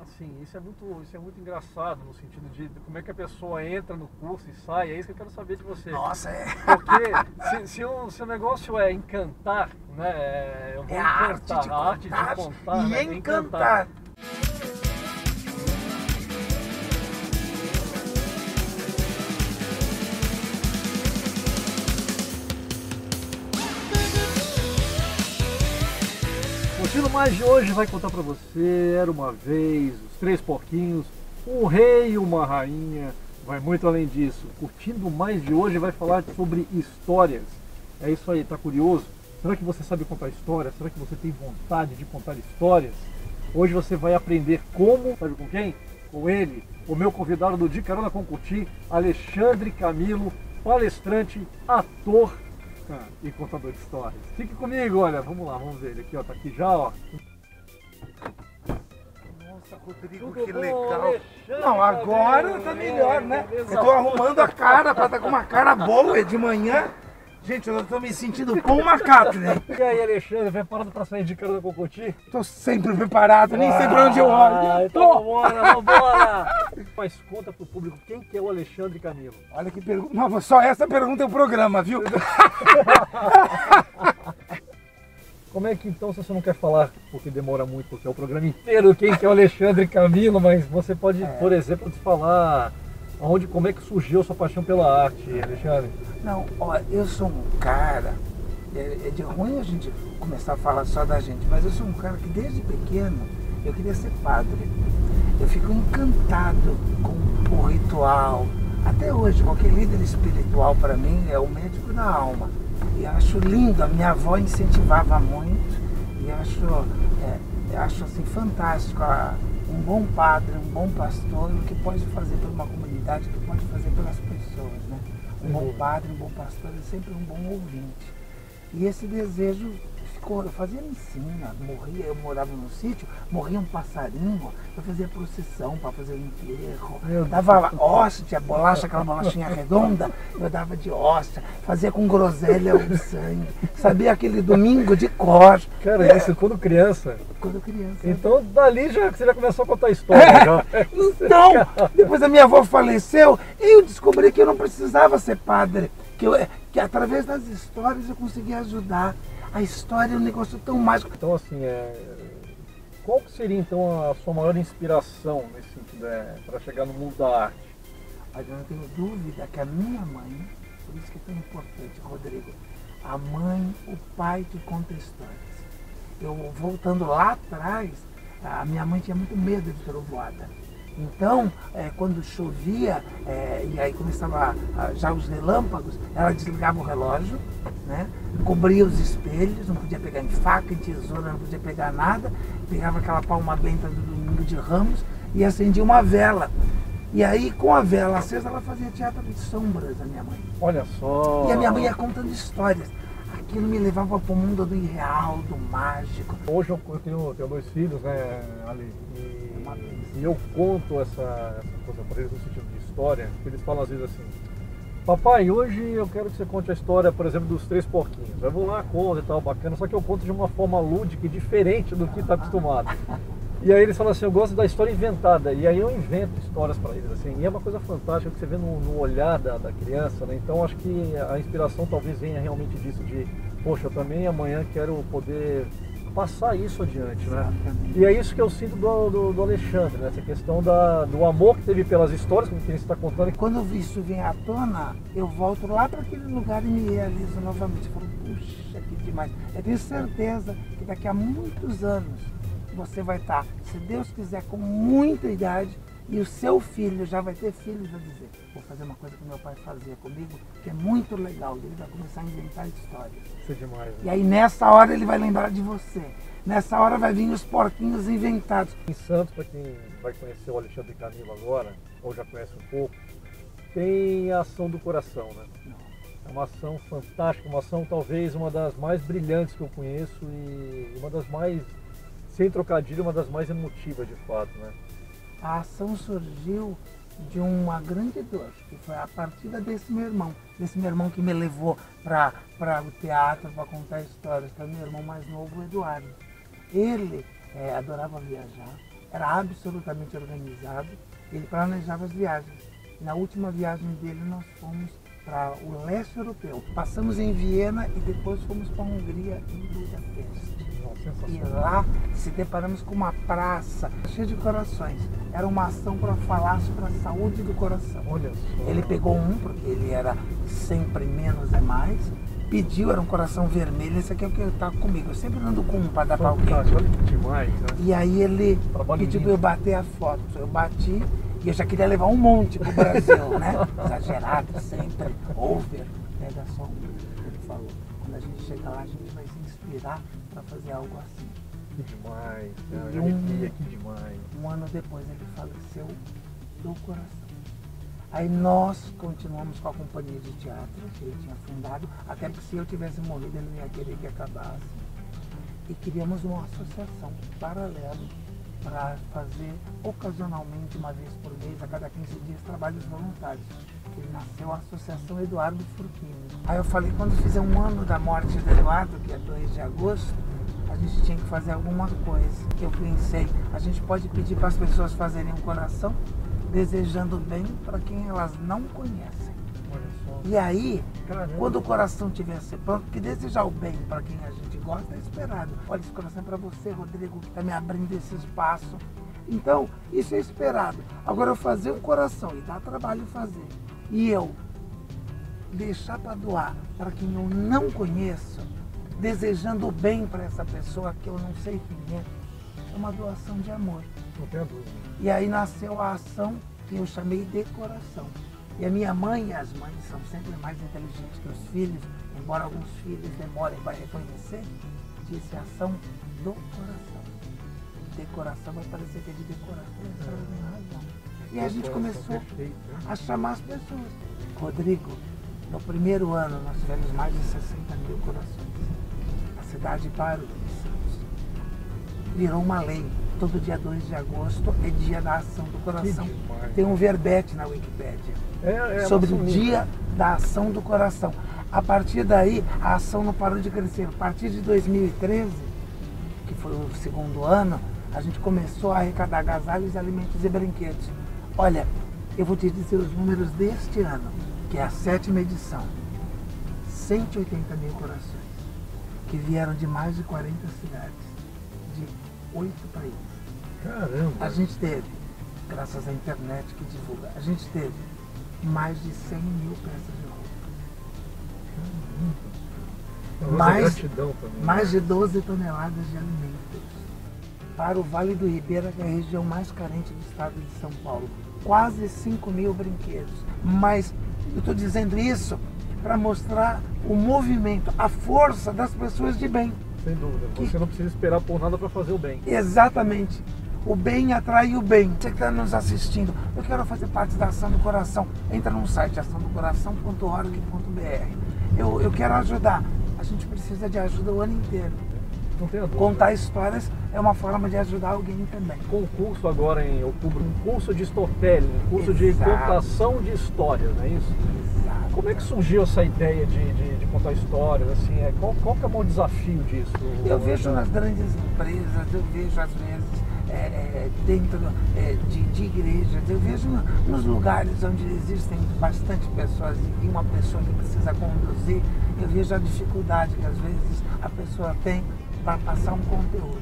Assim, isso é muito, isso é muito engraçado no sentido de como é que a pessoa entra no curso e sai. É isso que eu quero saber de você. Nossa, é. Porque se, se, o, se o negócio é encantar, né? é- Eu vou É a encantar, arte de a arte contar de contar, e né? encantar. O Tino Mais de hoje vai contar pra você, era uma vez, os três porquinhos, um rei e uma rainha, vai muito além disso. Curtindo Mais de hoje vai falar sobre histórias. É isso aí, tá curioso? Será que você sabe contar histórias? Será que você tem vontade de contar histórias? Hoje você vai aprender como, sabe com quem? Com ele, o meu convidado do De Carona com Curti, Alexandre Camilo, palestrante, ator e contador de histórias. Fique comigo, olha, vamos lá, vamos ver ele aqui, ó, tá aqui já, ó. Nossa, Rodrigo, Tudo que bom, legal. Alexandre? Não, agora tá melhor, né? Beleza. Eu tô arrumando a cara pra estar com uma cara boa é de manhã. Gente, eu tô me sentindo Paul McCartney. E aí, Alexandre, preparado pra sair de Carona com Curti? Tô sempre preparado, nem sei pra onde eu olho. Ah, então Tô. vambora, vambora! Mas conta pro público quem que é o Alexandre Camilo. Olha que pergunta. Não, só essa pergunta é o programa, viu? Como é que então, se você não quer falar, porque demora muito, porque é o programa inteiro, quem que é o Alexandre Camilo, mas você pode, por exemplo, falar aonde, como é que surgiu a sua paixão pela arte, Alexandre? Não, ó, eu sou um cara. É, é de ruim a gente começar a falar só da gente, mas eu sou um cara que desde pequeno eu queria ser padre. Eu fico encantado com o ritual. Até hoje, qualquer líder espiritual para mim é o médico da alma. E acho lindo, a minha avó incentivava muito e acho, é, eu acho assim, fantástico a- um bom padre, um bom pastor, o que pode fazer por uma comunidade, o que pode fazer pelas pessoas. Né? Um bom Uhum. padre, um bom pastor é sempre um bom ouvinte. E esse desejo ficou, eu fazia ensina, morria, eu morava no sítio, morria um passarinho, eu fazia procissão para fazer o enterro, Meu dava hóstia, bolacha, aquela bolachinha redonda, eu dava de hóstia, fazia com groselha o sangue, sabia aquele domingo de cor, Cara, isso quando criança. quando criança. Então dali já você já começou a contar história. já. Então, depois a minha avó faleceu, eu descobri que eu não precisava ser padre, que, eu, que através das histórias eu conseguia ajudar. A história é um negócio tão mágico. Então assim, é... qual que seria então a sua maior inspiração nesse sentido, é, para chegar no mundo da arte? Mas eu não tenho dúvida que a minha mãe, por isso que é tão importante, Rodrigo, a mãe, o pai que conta histórias. Eu, voltando lá atrás, a minha mãe tinha muito medo de trovoada. Então, eh, quando chovia, eh, e aí começava ah, já os relâmpagos, ela desligava o relógio, né? cobria os espelhos, não podia pegar em faca, em tesoura, não podia pegar nada, pegava aquela palma benta do domingo de ramos e acendia uma vela. E aí, com a vela acesa, ela fazia teatro de sombras, a minha mãe. Olha só. E a minha mãe ia contando histórias. Aquilo me levava para o mundo do irreal, do mágico. Hoje eu eu tenho, tenho dois filhos, né, Ali? E. e eu conto essa, essa coisa para eles no sentido de história, que eles falam às vezes assim, papai, hoje eu quero que você conte a história, por exemplo, dos três porquinhos. Eu vou lá, conto e tal, bacana, só que eu conto de uma forma lúdica e diferente do que está acostumado. E aí eles falam assim, eu gosto da história inventada. E aí eu invento histórias para eles, assim. E é uma coisa fantástica que você vê no, no olhar da, da criança, né? Então acho que a inspiração talvez venha realmente disso, de, poxa, eu também amanhã quero poder passar isso adiante, né? Exatamente. E é isso que eu sinto do, do, do Alexandre, né? Essa questão da, do amor que teve pelas histórias, que ele está contando. E quando isso vem à tona, eu volto lá para aquele lugar e me realizo novamente. Eu falo, puxa, que demais. Eu tenho certeza que daqui a muitos anos você vai estar, se Deus quiser, com muita idade e o seu filho já vai ter filhos a dizer, vou fazer uma coisa que meu pai fazia comigo, que é muito legal. E ele vai começar a inventar histórias. Isso é demais. E Né? aí nessa hora ele vai lembrar de você. Nessa hora vai vir os porquinhos inventados. Em Santos, para quem vai conhecer o Alexandre Camilo agora, ou já conhece um pouco, tem a ação do coração, né? É uma ação fantástica, uma ação talvez uma das mais brilhantes que eu conheço e uma das mais, sem trocadilho, uma das mais emotivas de fato, né? A ação surgiu de uma grande dor, que foi a partida desse meu irmão. Desse meu irmão que me levou para o teatro para contar histórias, que é meu irmão mais novo, o Eduardo. Ele eh, adorava viajar, era absolutamente organizado. Ele planejava as viagens. Na última viagem dele, nós fomos para o leste europeu. Passamos em Viena e depois fomos para a Hungria em Budapeste. E lá se deparamos com uma praça cheia de corações. Era uma ação para falar sobre a saúde do coração. Olha só. Ele pegou um, porque ele era sempre menos é mais. Pediu, era um coração vermelho. Esse aqui é o que está comigo. Eu sempre ando com um para dar para alguém. Olha que demais, né? E aí ele Trabalho pediu para eu bater a foto. Eu bati e eu já queria levar um monte pro Brasil, né? Exagerado sempre, over. Pega só um. Ele falou. Quando a gente chega lá, a gente vai se inspirar para fazer algo assim. Que demais, E cara. um- que demais. Um ano depois ele faleceu do coração. Aí nós continuamos com a companhia de teatro que ele tinha fundado, até porque se eu tivesse morrido ele não ia querer que acabasse. E criamos uma associação paralela para fazer ocasionalmente, uma vez por mês, a cada 15 dias, trabalhos voluntários. Que nasceu a Associação Eduardo Furquini. Aí eu falei, quando fizer um ano da morte do Eduardo, que é 2 de agosto, a gente tinha que fazer alguma coisa. Eu pensei, a gente pode pedir para as pessoas fazerem um coração desejando bem para quem elas não conhecem. E aí, Caramba. quando o coração tivesse pronto, porque desejar o bem para quem a gente gosta é esperado. Olha, esse coração é para você, Rodrigo, que está me abrindo esse espaço. Então, isso é esperado. Agora, eu fazer um coração e dá trabalho fazer, e eu deixar para doar para quem eu não conheço, desejando o bem para essa pessoa que eu não sei quem é, é uma doação de amor. Não tenha dúvida. E aí nasceu a ação que eu chamei de coração. E a minha mãe e as mães são sempre mais inteligentes que os filhos, embora alguns filhos demorem para reconhecer, disse ação do coração. Decoração vai parecer que é de decoração, tem razão. E a gente Coração começou né? a chamar as pessoas. Rodrigo, no primeiro ano nós tivemos mais de 60 mil corações. A cidade parou de Santos. Virou uma lei. Todo dia 2 de agosto é dia da ação do coração. Tem um verbete na Wikipédia É, é sobre o dia da ação do coração. A partir daí, a ação não parou de crescer. A partir de 2013, que foi o segundo ano, a gente começou a arrecadar agasalhos, alimentos e brinquedos. Olha, eu vou te dizer os números deste ano, que é a sétima edição. 180 mil corações, que vieram de mais de 40 cidades, de oito países. Caramba. A gente teve, graças à internet que divulga, a gente teve mais de 100 mil peças de mais-. Mais de 12 toneladas de alimentos. Para o Vale do Ribeira, que é a região mais carente do estado de São Paulo. Quase 5 mil brinquedos. Mas eu estou dizendo isso para mostrar o movimento, a força das pessoas de bem. Sem dúvida. Você não precisa esperar por nada para fazer o bem. Exatamente. O bem atrai o bem. Você que está nos assistindo, eu quero fazer parte da Ação do Coração. Entra no site açãodocoração.org.br. Eu, eu quero ajudar. A gente precisa de ajuda o ano inteiro. Contar histórias é uma forma de ajudar alguém também. Concurso agora em outubro, um curso de storytelling, um curso de Exato. contação de histórias, não é isso? Exato. Como é que surgiu essa ideia de, de, de contar histórias? Assim, é, qual, qual que é o maior desafio disso? Eu vejo nas grandes empresas, eu vejo às vezes é, é, dentro é, de, de igrejas, eu vejo no- nos lugares onde existem bastante pessoas e uma pessoa que precisa conduzir, eu vejo a dificuldade que às vezes a pessoa tem para passar um conteúdo.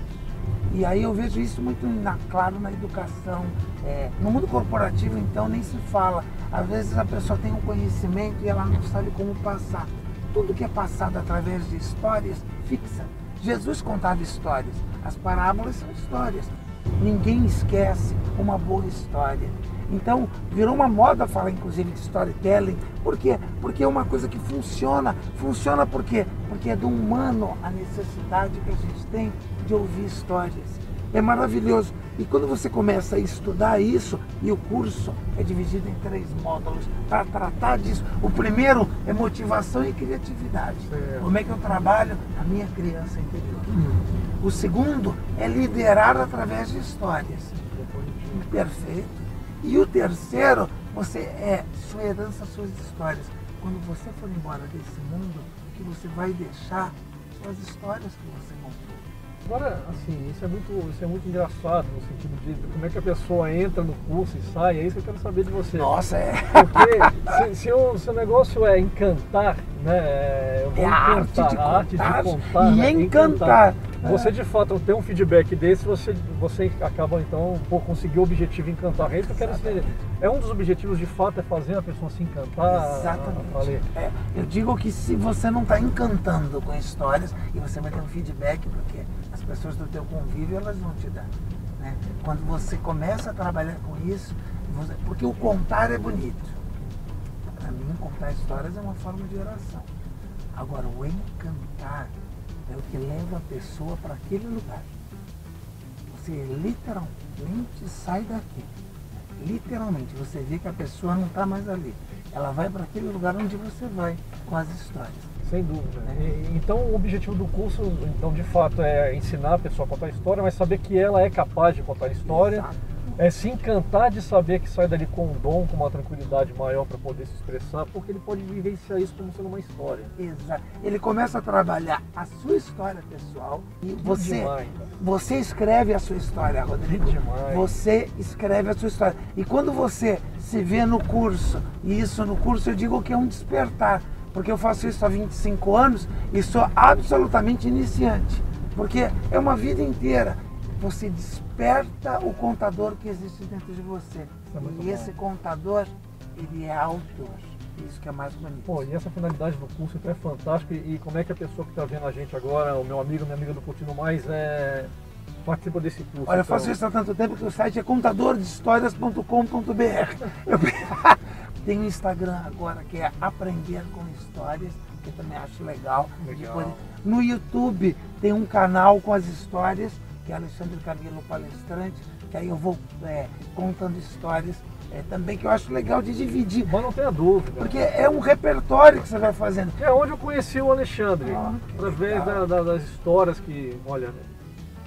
E aí eu vejo isso muito na- claro na educação. É, no mundo corporativo, então, nem se fala. Às vezes a pessoa tem um conhecimento e ela não sabe como passar. Tudo que é passado através de histórias fixa. Jesus contava histórias. As parábolas são histórias. Ninguém esquece uma boa história. Então, virou uma moda falar, inclusive, de storytelling. Por quê? Porque é uma coisa que funciona. Funciona por quê? Porque é do humano a necessidade que a gente tem de ouvir histórias. É maravilhoso. E quando você começa a estudar isso, e o curso é dividido em três módulos para tratar disso. O primeiro é motivação e criatividade. Certo. Como é que eu trabalho a minha criança interior? O segundo é liderar através de histórias. Perfeito. E o terceiro, você é sua herança, suas histórias. Quando você for embora desse mundo, o que você vai deixar são as histórias que você contou. Agora, assim, isso é muito, isso é muito engraçado no sentido de como é que a pessoa entra no curso e sai, é isso que eu quero saber de você. Nossa, é. Porque se, se, o, se o negócio é encantar, né? É a encantar, arte de a arte de contar contar, e né, encantar. Você de fato ter um feedback desse, você, você acaba então por conseguir o objetivo encantar. É isso que eu quero entender. É um dos objetivos de fato é fazer a pessoa se encantar. Exatamente. É, eu digo que se você não está encantando com histórias e você vai ter um feedback, porque as pessoas do teu convívio elas vão te dar. né? Quando você começa a trabalhar com isso, você- porque o contar é bonito. Para mim, contar histórias é uma forma de oração. Agora, o encantar é o que leva a pessoa para aquele lugar. Você literalmente sai daqui. Literalmente, você vê que a pessoa não está mais ali. Ela vai para aquele lugar onde você vai com as histórias. Sem dúvida. E- então o objetivo do curso, então, de fato, é ensinar a pessoa a contar história, mas saber que ela é capaz de contar história. Exato. É se encantar de saber que sai dali com um dom, com uma tranquilidade maior para poder se expressar, porque ele pode vivenciar isso como sendo uma história. Exato. Ele começa a trabalhar a sua história pessoal e você, demais. você escreve a sua história, Rodrigo. Que demais. Você escreve a sua história. E quando você se vê no curso, e isso no curso eu digo que é um despertar, porque eu faço isso há 25 anos e sou absolutamente iniciante, porque é uma vida inteira. Você desperta o contador que existe dentro de você. É e bom. esse contador, ele é autor. Isso que é mais bonito. Pô, e essa finalidade do curso então é fantástica. E, como é que a pessoa que está vendo a gente agora, o meu amigo, minha amiga do Curtindo Mais, é, participa desse curso? Olha, eu Então, faço isso há tanto tempo que o site é contadordehistórias.com.br. Eu tenho um Instagram agora que é Aprender com Histórias, que eu também acho legal. Legal. No YouTube tem um canal com as histórias, que é Alexandre Camilo Palestrante, que aí eu vou é, contando histórias é, também, que eu acho legal de dividir. Mas não tenha dúvida. Porque é um repertório que você vai fazendo. É onde eu conheci o Alexandre, Ah, através da- da- das histórias que, olha,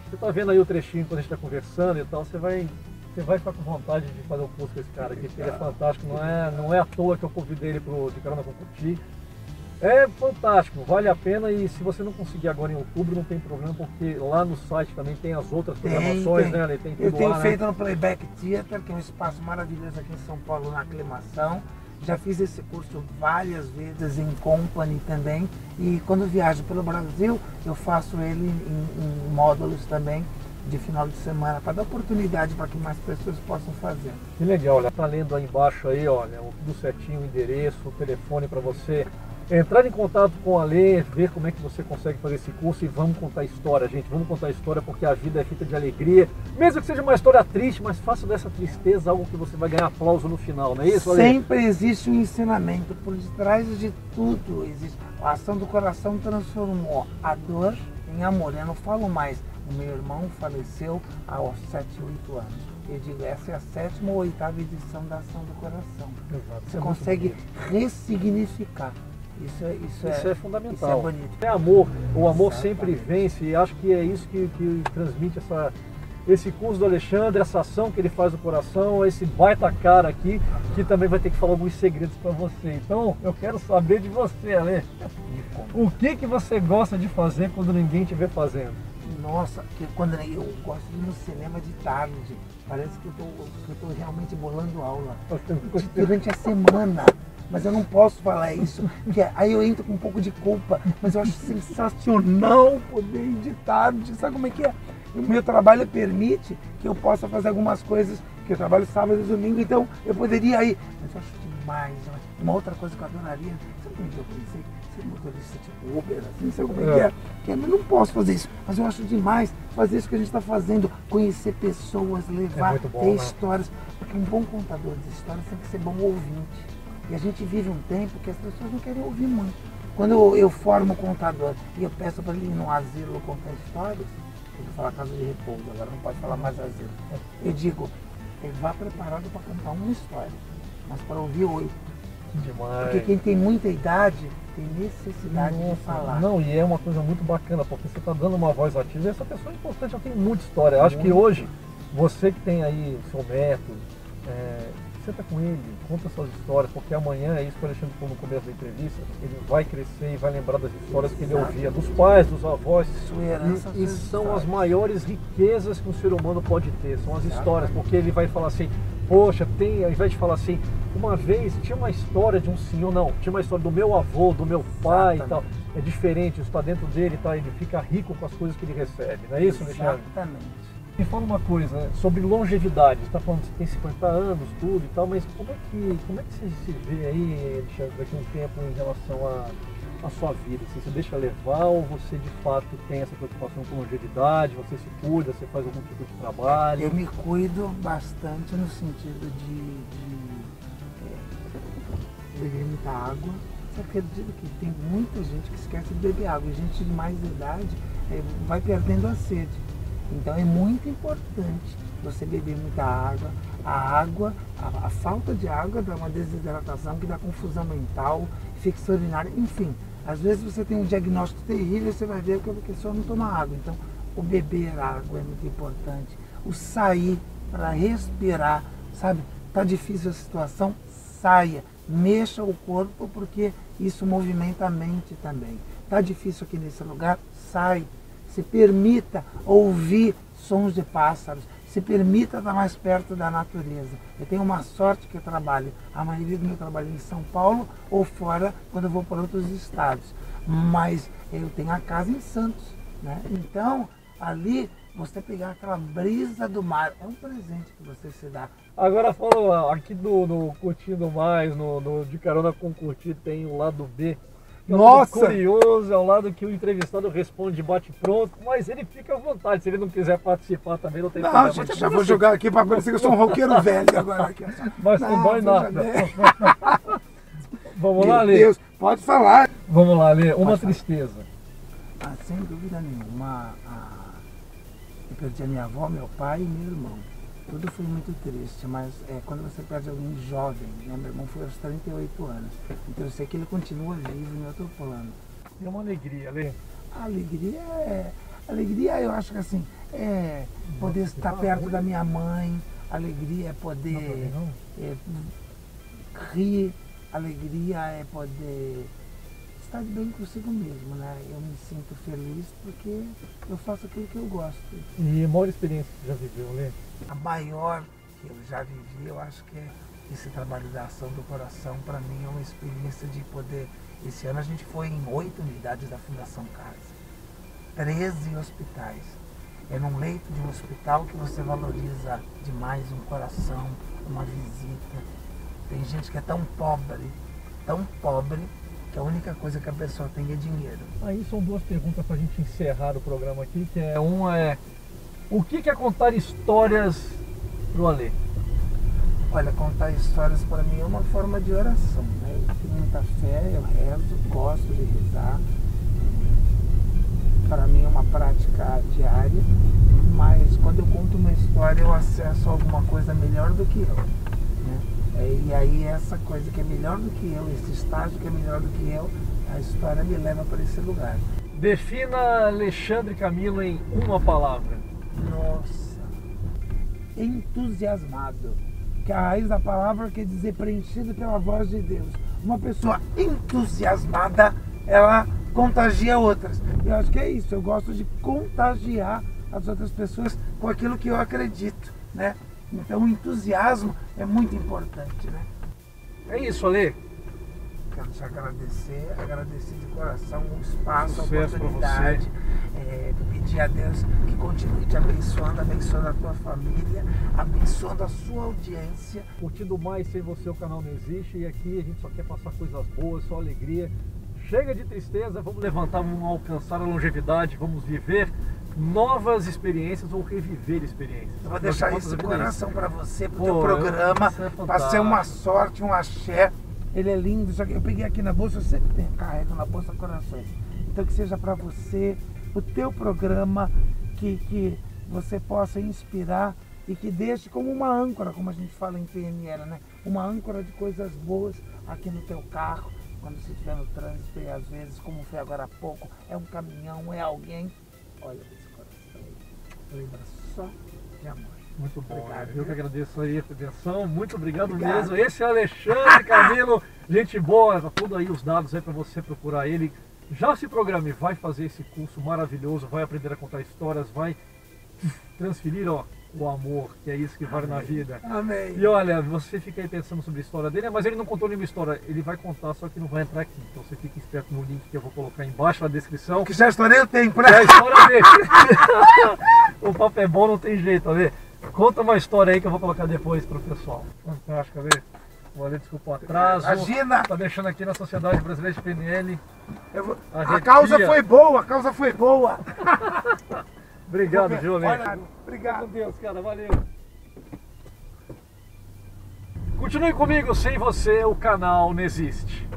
você tá vendo aí o trechinho quando a gente está conversando e tal, você vai, você vai ficar com vontade de fazer um curso com esse cara aqui, que ele é fantástico, não é, não é à toa que eu convidei ele pro De Carona com Curtir. É fantástico, vale a pena e se você não conseguir agora em outubro, não tem problema, porque lá no site também tem as outras Tem, programações, tem. né? Ale? Tem Eu tudo tenho lá, né? feito no Playback Theater, que é um espaço maravilhoso aqui em São Paulo, na aclimação. Já fiz esse curso várias vezes em company também. E quando viajo pelo Brasil, eu faço ele em, em módulos também de final de semana, para dar oportunidade para que mais pessoas possam fazer. Que legal, olha, tá lendo aí embaixo aí, olha, tudo certinho, o endereço, o telefone para você entrar em contato com a Lê, ver como é que você consegue fazer esse curso e vamos contar história, gente. Vamos contar história porque a vida é feita de alegria. Mesmo que seja uma história triste, mas faça dessa tristeza algo que você vai ganhar aplauso no final, não é isso, Ale? Sempre existe um ensinamento, por detrás de tudo existe. A ação do coração transformou a dor em amor. Eu não falo mais, o meu irmão faleceu aos 7, 8 anos. Eu digo, essa é a sétima ou oitava edição da ação do coração. Exato, Você é consegue ressignificar. Isso é, isso Isso é, é fundamental. Isso é bonito. É amor, o amor Exatamente. sempre vence e acho que é isso que, que transmite essa, esse curso do Alexandre, essa ação que ele faz no coração, esse baita cara aqui, que também vai ter que falar alguns segredos para você. Então, eu quero saber de você, Ale. O que, que você gosta de fazer quando ninguém estiver fazendo? Nossa, que quando eu gosto de ir no cinema de tarde. Parece que eu tô realmente bolando aula. durante a semana. Mas eu não posso falar isso, porque aí eu entro com um pouco de culpa. Mas eu acho sensacional poder tarde. Sabe como é que é? O meu trabalho permite que eu possa fazer algumas coisas, que eu trabalho sábado e domingo, então eu poderia ir. Mas eu acho demais. né? Uma outra coisa que eu adoraria, sabe como é que eu pensei? Ser motorista tipo Uber, assim, sabe como é que É. é? Que eu não posso fazer isso, mas eu acho demais fazer isso que a gente está fazendo, conhecer pessoas, levar, muito bom, ter né? histórias. Porque um bom contador de histórias tem que ser bom ouvinte. E a gente vive um tempo que as pessoas não querem ouvir muito. Quando eu, eu formo contador e eu peço para ele ir num asilo contar histórias, eu vou falar casa de repouso, agora não pode falar mais asilo. Eu digo, ele vá preparado para contar uma história, mas para ouvir oito. Demais. Porque quem tem muita idade tem necessidade de Nossa, falar. Não, e é uma coisa muito bacana, porque você está dando uma voz ativa e essa pessoa é importante, ela tem muita história. Eu acho que hoje, você que tem aí o seu método, é, senta com ele, conta suas histórias, porque amanhã, é isso que o Alexandre falou no começo da entrevista, ele vai crescer e vai lembrar das histórias que ele ouvia dos pais, dos avós. E, e são as maiores riquezas que um ser humano pode ter, são as histórias, porque ele vai falar assim, poxa, tem, ao invés de falar assim, uma vez tinha uma história de um senhor, não, tinha uma história do meu avô, do meu pai Exatamente. e tal. É diferente, isso está dentro dele, tá? ele fica rico com as coisas que ele recebe, não é isso, Alexandre? Exatamente. Me fala uma coisa sobre longevidade. Você está falando que você tem 50 anos, tudo e tal, mas como é que, como é que você se vê aí, Alexandre, daqui a um tempo em relação à, sua vida? Assim, você deixa levar ou você de fato tem essa preocupação com longevidade? Você se cuida, você faz algum tipo de trabalho? Eu me cuido bastante no sentido de, de é, beber muita água. Você acredita que tem muita gente que esquece de beber água gente de mais idade é, vai perdendo a sede. Então é muito importante você beber muita água. A água, a, a falta de água dá uma desidratação que dá confusão mental, fixa urinária, enfim. Às vezes você tem um diagnóstico terrível e você vai ver que a pessoa não toma água. Então, o beber água é muito importante. O sair para respirar, sabe? Tá difícil a situação, saia, mexa o corpo porque isso movimenta a mente também. Tá difícil aqui nesse lugar, sai se permita ouvir sons de pássaros, se permita estar mais perto da natureza. Eu tenho uma sorte que eu trabalho, a maioria do meu trabalho é em São Paulo ou fora quando eu vou para outros estados. Mas eu tenho a casa em Santos. Né? Então, ali você pegar aquela brisa do mar, é um presente que você se dá. Agora falando aqui do, no Curtindo Mais, no, no, de carona com curtir, tem o lado B é Nossa! curioso, é o lado que o entrevistado responde bate pronto, mas ele fica à vontade. Se ele não quiser participar também, não tem não, problema. Gente, já vou jogar aqui para parecer que eu sou um roqueiro velho agora. Aqui. Mas não, não dói nada. Vamos Meu lá, Lê. Deus, pode falar. Vamos lá, Lê. Uma pode tristeza. Ah, sem dúvida nenhuma. A... Eu perdi a minha avó, meu pai e meu irmão. Tudo foi muito triste, mas é, quando você perde alguém jovem, né? meu irmão foi aos 38 anos, então eu sei que ele continua vivo em outro plano. É uma alegria, Lê. A alegria é. Alegria eu acho que assim, é poder estar perto da minha mãe, alegria é poder é, rir, alegria é poder estar bem consigo mesmo, né? Eu me sinto feliz porque eu faço aquilo que eu gosto. E a maior experiência que você já viveu, Lê? A maior que eu já vivi, eu acho que é esse trabalho da ação do coração, para mim é uma experiência de poder. Esse ano a gente foi em oito unidades da Fundação Casa, 13 hospitais. É num leito de um hospital que você valoriza demais um coração, uma visita. Tem gente que é tão pobre, tão pobre, que a única coisa que a pessoa tem é dinheiro. Aí são duas perguntas para a gente encerrar o programa aqui, que é uma é o que é contar histórias pro Alê? Olha, contar histórias para mim é uma forma de oração. Né? Eu tenho muita fé, eu rezo, gosto de rezar. Para mim é uma prática diária, mas quando eu conto uma história eu acesso alguma coisa melhor do que eu. Né? E aí essa coisa que é melhor do que eu, esse estágio que é melhor do que eu, a história me leva para esse lugar. Defina Alexandre Camilo em uma palavra. Nossa, entusiasmado. Que a raiz da palavra quer dizer preenchido pela voz de Deus. Uma pessoa entusiasmada, ela contagia outras. Eu acho que é isso. Eu gosto de contagiar as outras pessoas com aquilo que eu acredito, né? Então o entusiasmo é muito importante, né? É isso, Ale. Quero te agradecer, agradecer de coração o espaço, a oportunidade. É, pedir a Deus que continue te abençoando, abençoando a tua família, abençoando a sua audiência. Curtindo mais sem você o canal não existe e aqui a gente só quer passar coisas boas, só alegria. Chega de tristeza, vamos levantar, vamos alcançar a longevidade, vamos viver novas experiências ou reviver experiências. Eu vou deixar esse coração para você, para o teu programa, é para ser uma sorte, um axé. Ele é lindo, só que eu peguei aqui na bolsa, eu sempre tenho, carrego na bolsa corações. Então que seja para você, o teu programa, que, que você possa inspirar e que deixe como uma âncora, como a gente fala em PNL, né? Uma âncora de coisas boas aqui no teu carro, quando você estiver no trânsito e às vezes, como foi agora há pouco, é um caminhão, é alguém. Olha esse coração aí. Lembra só de amor. Muito bom. Obrigado, eu que agradeço aí a atenção. Muito obrigado, Obrigado. mesmo. Esse é Alexandre Camilo, gente boa. Tá tudo aí os dados aí para você procurar ele. Já se programe, vai fazer esse curso maravilhoso, vai aprender a contar histórias, vai transferir ó, o amor, que é isso que vale na vida. Amém. E olha, você fica aí pensando sobre a história dele, mas ele não contou nenhuma história, ele vai contar, só que não vai entrar aqui. Então você fica esperto no link que eu vou colocar embaixo na descrição. Que já história eu tenho É a pra história dele. o papo é bom, não tem jeito, Ale. Conta uma história aí que eu vou colocar depois pro pessoal. Fantástico, Ale. Valeu, desculpa o atraso. Imagina. Tá deixando aqui na Sociedade Brasileira de PNL. Vou- A causa foi boa, a causa foi boa. Obrigado, Com Obrigado. Deus, cara, valeu. Continue comigo, sem você o canal não existe.